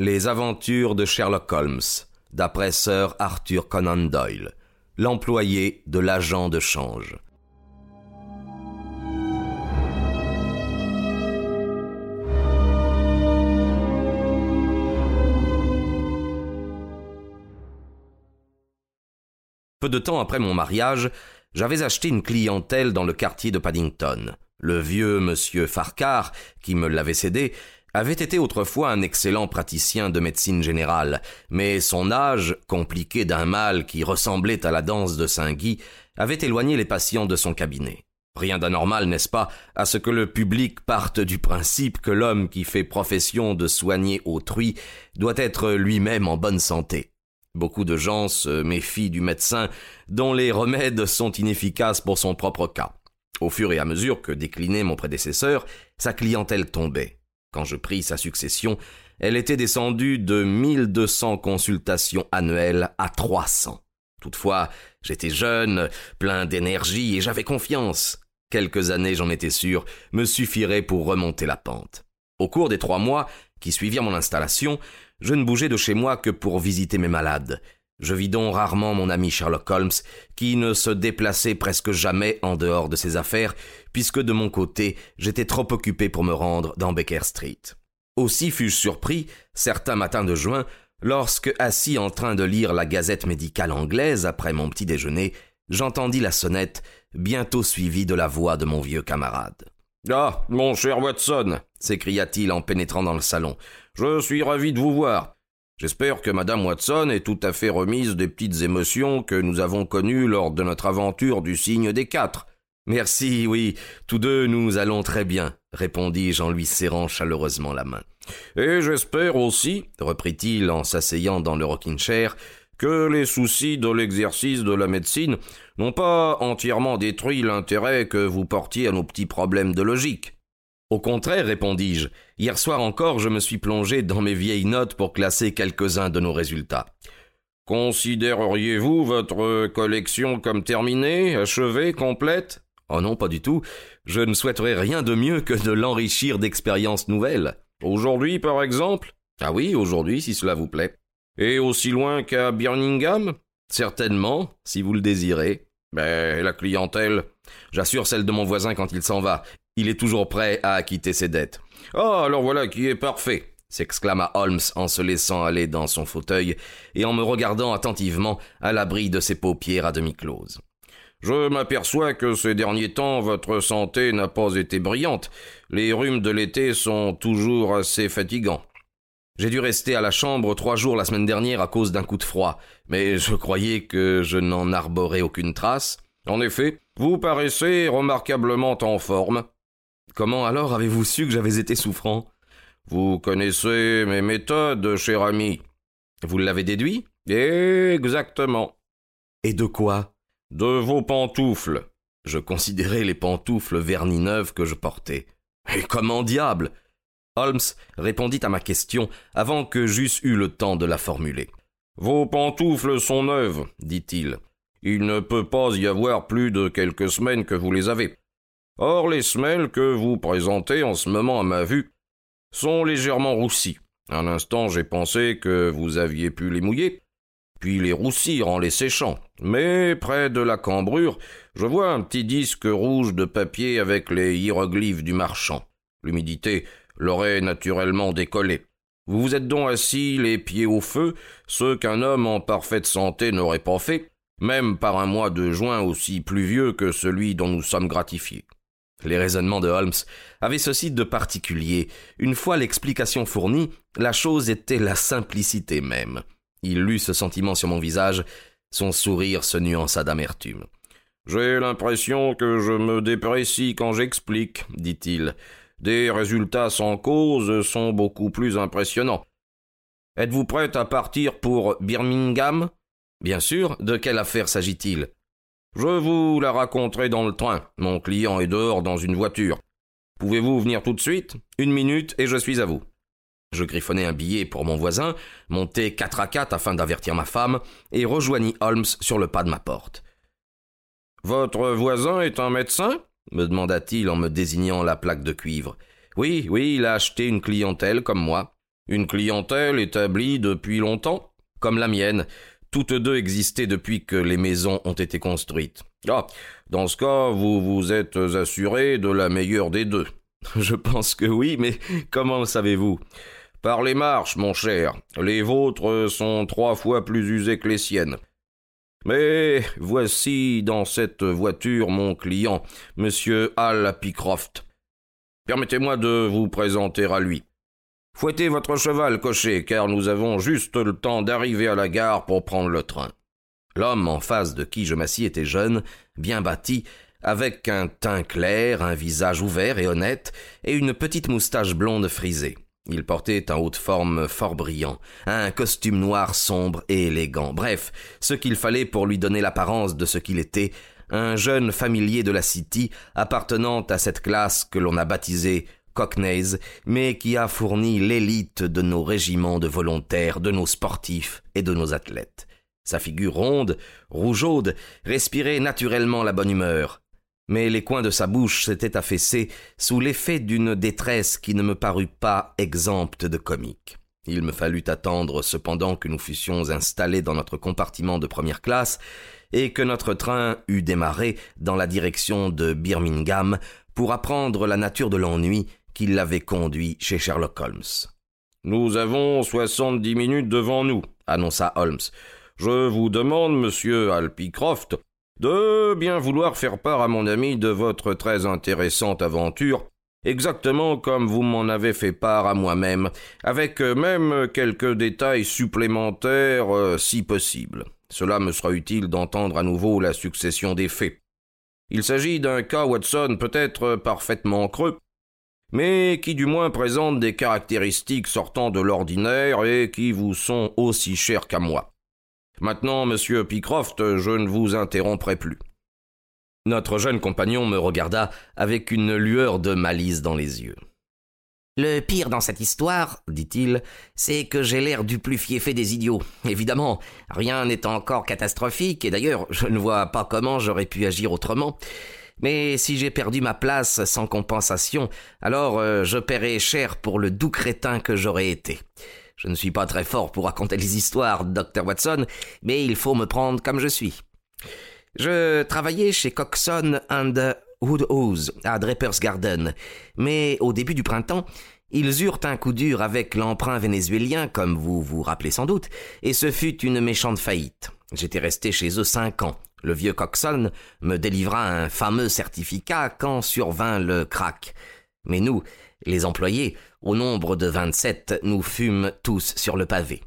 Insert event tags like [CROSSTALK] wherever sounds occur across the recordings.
Les aventures de Sherlock Holmes, d'après Sir Arthur Conan Doyle, l'employé de l'agent de change. Peu de temps après mon mariage, j'avais acheté une clientèle dans le quartier de Paddington. Le vieux monsieur Farcar, qui me l'avait cédé, avait été autrefois un excellent praticien de médecine générale, mais son âge, compliqué d'un mal qui ressemblait à la danse de Saint-Guy, avait éloigné les patients de son cabinet. Rien d'anormal, n'est-ce pas, à ce que le public parte du principe que l'homme qui fait profession de soigner autrui doit être lui-même en bonne santé. Beaucoup de gens se méfient du médecin dont les remèdes sont inefficaces pour son propre cas. Au fur et à mesure que déclinait mon prédécesseur, sa clientèle tombait. Quand je pris sa succession, elle était descendue de 1200 consultations annuelles à 300. Toutefois, j'étais jeune, plein d'énergie et j'avais confiance. Quelques années, j'en étais sûr, me suffiraient pour remonter la pente. Au cours des trois mois qui suivirent mon installation, je ne bougeais de chez moi que pour visiter mes malades. Je vis donc rarement mon ami Sherlock Holmes, qui ne se déplaçait presque jamais en dehors de ses affaires, puisque de mon côté, j'étais trop occupé pour me rendre dans Baker Street. Aussi fus-je surpris, certains matins de juin, lorsque, assis en train de lire la gazette médicale anglaise après mon petit déjeuner, j'entendis la sonnette, bientôt suivie de la voix de mon vieux camarade. Ah, mon cher Watson, s'écria-t-il en pénétrant dans le salon, je suis ravi de vous voir. J'espère que Madame Watson est tout à fait remise des petites émotions que nous avons connues lors de notre aventure du signe des quatre. Merci, oui, tous deux nous allons très bien, répondis-je en lui serrant chaleureusement la main. Et j'espère aussi, reprit-il en s'asseyant dans le rocking chair, que les soucis de l'exercice de la médecine n'ont pas entièrement détruit l'intérêt que vous portiez à nos petits problèmes de logique. Au contraire, répondis-je, hier soir encore je me suis plongé dans mes vieilles notes pour classer quelques-uns de nos résultats. Considéreriez-vous votre collection comme terminée, achevée, complète? Oh non, pas du tout. Je ne souhaiterais rien de mieux que de l'enrichir d'expériences nouvelles. Aujourd'hui, par exemple? Ah oui, aujourd'hui, si cela vous plaît. Et aussi loin qu'à Birmingham? Certainement, si vous le désirez. Mais la clientèle? J'assure celle de mon voisin quand il s'en va. Il est toujours prêt à acquitter ses dettes. Ah, alors voilà qui est parfait s'exclama Holmes en se laissant aller dans son fauteuil et en me regardant attentivement à l'abri de ses paupières à demi closes. Je m'aperçois que ces derniers temps votre santé n'a pas été brillante. Les rhumes de l'été sont toujours assez fatigants. J'ai dû rester à la chambre trois jours la semaine dernière à cause d'un coup de froid, mais je croyais que je n'en arborais aucune trace. En effet, vous paraissez remarquablement en forme. Comment alors avez-vous su que j'avais été souffrant? Vous connaissez mes méthodes, cher ami. Vous l'avez déduit? Exactement. Et de quoi? De vos pantoufles. Je considérais les pantoufles vernis neuves que je portais. Et comment diable Holmes répondit à ma question avant que j'eusse eu le temps de la formuler. Vos pantoufles sont neuves, dit-il. Il ne peut pas y avoir plus de quelques semaines que vous les avez. Or, les semelles que vous présentez en ce moment à ma vue sont légèrement roussies. Un instant, j'ai pensé que vous aviez pu les mouiller, puis les roussir en les séchant. Mais près de la cambrure, je vois un petit disque rouge de papier avec les hiéroglyphes du marchand. L'humidité l'aurait naturellement décollé. Vous vous êtes donc assis les pieds au feu, ce qu'un homme en parfaite santé n'aurait pas fait, même par un mois de juin aussi pluvieux que celui dont nous sommes gratifiés. Les raisonnements de Holmes avaient ceci de particulier. Une fois l'explication fournie, la chose était la simplicité même. Il lut ce sentiment sur mon visage, son sourire se nuança d'amertume. J'ai l'impression que je me déprécie quand j'explique, dit-il. Des résultats sans cause sont beaucoup plus impressionnants. Êtes-vous prête à partir pour Birmingham? Bien sûr, de quelle affaire s'agit-il? Je vous la raconterai dans le train. Mon client est dehors dans une voiture. Pouvez-vous venir tout de suite? Une minute et je suis à vous. Je griffonnai un billet pour mon voisin, montai quatre à quatre afin d'avertir ma femme, et rejoignis Holmes sur le pas de ma porte. Votre voisin est un médecin? me demanda-t-il en me désignant la plaque de cuivre. Oui, oui, il a acheté une clientèle comme moi. Une clientèle établie depuis longtemps Comme la mienne. Toutes deux existaient depuis que les maisons ont été construites. Ah, dans ce cas, vous vous êtes assuré de la meilleure des deux. [LAUGHS] Je pense que oui, mais comment savez-vous? Par les marches, mon cher. Les vôtres sont trois fois plus usées que les siennes. Mais voici dans cette voiture mon client, monsieur Al Pycroft. Permettez-moi de vous présenter à lui. Fouettez votre cheval, cocher, car nous avons juste le temps d'arriver à la gare pour prendre le train. L'homme en face de qui je m'assis était jeune, bien bâti, avec un teint clair, un visage ouvert et honnête, et une petite moustache blonde frisée. Il portait un haut de forme fort brillant, un costume noir sombre et élégant, bref, ce qu'il fallait pour lui donner l'apparence de ce qu'il était, un jeune familier de la City appartenant à cette classe que l'on a baptisée Cockneys, mais qui a fourni l'élite de nos régiments de volontaires, de nos sportifs et de nos athlètes. Sa figure ronde, rougeaude, respirait naturellement la bonne humeur. Mais les coins de sa bouche s'étaient affaissés sous l'effet d'une détresse qui ne me parut pas exempte de comique. Il me fallut attendre cependant que nous fussions installés dans notre compartiment de première classe et que notre train eût démarré dans la direction de Birmingham pour apprendre la nature de l'ennui qui l'avait conduit chez Sherlock Holmes. Nous avons soixante-dix minutes devant nous, annonça Holmes. Je vous demande, monsieur Alpycroft, de bien vouloir faire part à mon ami de votre très intéressante aventure, exactement comme vous m'en avez fait part à moi-même, avec même quelques détails supplémentaires euh, si possible. Cela me sera utile d'entendre à nouveau la succession des faits. Il s'agit d'un cas Watson peut-être parfaitement creux, mais qui du moins présente des caractéristiques sortant de l'ordinaire et qui vous sont aussi chères qu'à moi. Maintenant, monsieur Pycroft, je ne vous interromprai plus. Notre jeune compagnon me regarda avec une lueur de malice dans les yeux. Le pire dans cette histoire, dit-il, c'est que j'ai l'air du plus fiefé des idiots. Évidemment, rien n'est encore catastrophique, et d'ailleurs, je ne vois pas comment j'aurais pu agir autrement. Mais si j'ai perdu ma place sans compensation, alors euh, je paierai cher pour le doux crétin que j'aurais été. Je ne suis pas très fort pour raconter les histoires, Dr. Watson, mais il faut me prendre comme je suis. Je travaillais chez Coxon and Woodhouse, à Draper's Garden, mais au début du printemps, ils eurent un coup dur avec l'emprunt vénézuélien, comme vous vous rappelez sans doute, et ce fut une méchante faillite. J'étais resté chez eux cinq ans. Le vieux Coxon me délivra un fameux certificat quand survint le crack. Mais nous, les employés, au nombre de vingt-sept, nous fûmes tous sur le pavé.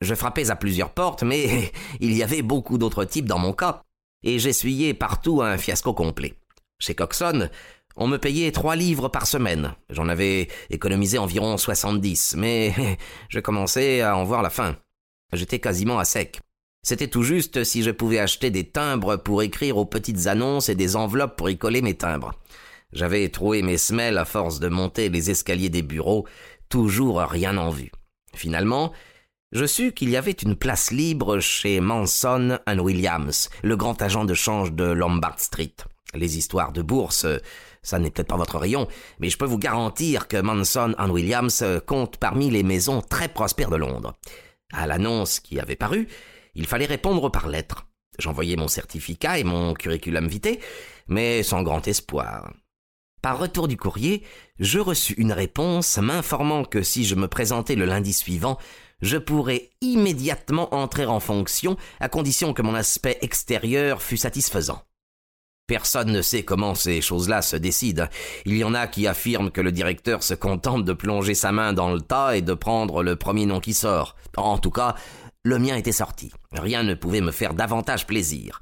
Je frappais à plusieurs portes, mais [LAUGHS] il y avait beaucoup d'autres types dans mon cas, et j'essuyais partout un fiasco complet. Chez Coxon, on me payait trois livres par semaine. J'en avais économisé environ soixante-dix, mais [LAUGHS] je commençais à en voir la fin. J'étais quasiment à sec. C'était tout juste si je pouvais acheter des timbres pour écrire aux petites annonces et des enveloppes pour y coller mes timbres. J'avais troué mes semelles à force de monter les escaliers des bureaux, toujours rien en vue. Finalement, je sus qu'il y avait une place libre chez Manson and Williams, le grand agent de change de Lombard Street. Les histoires de bourse, ça n'est peut-être pas votre rayon, mais je peux vous garantir que Manson and Williams compte parmi les maisons très prospères de Londres. À l'annonce qui avait paru, il fallait répondre par lettre. J'envoyai mon certificat et mon curriculum vitae, mais sans grand espoir. Par retour du courrier, je reçus une réponse m'informant que si je me présentais le lundi suivant, je pourrais immédiatement entrer en fonction à condition que mon aspect extérieur fût satisfaisant. Personne ne sait comment ces choses-là se décident. Il y en a qui affirment que le directeur se contente de plonger sa main dans le tas et de prendre le premier nom qui sort. En tout cas, le mien était sorti. Rien ne pouvait me faire davantage plaisir.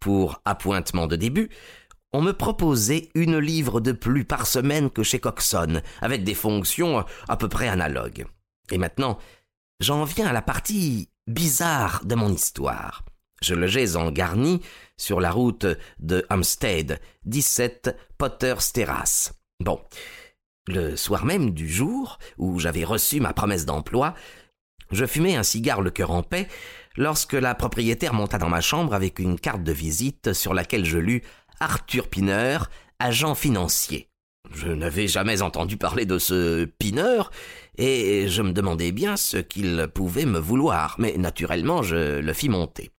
Pour appointement de début, on me proposait une livre de plus par semaine que chez Coxon, avec des fonctions à peu près analogues. Et maintenant, j'en viens à la partie bizarre de mon histoire. Je logeais en garni sur la route de Hampstead, 17 Potter's Terrace. Bon. Le soir même du jour où j'avais reçu ma promesse d'emploi, je fumais un cigare le cœur en paix lorsque la propriétaire monta dans ma chambre avec une carte de visite sur laquelle je lus Arthur Pineur, agent financier. Je n'avais jamais entendu parler de ce Pineur, et je me demandais bien ce qu'il pouvait me vouloir, mais naturellement je le fis monter.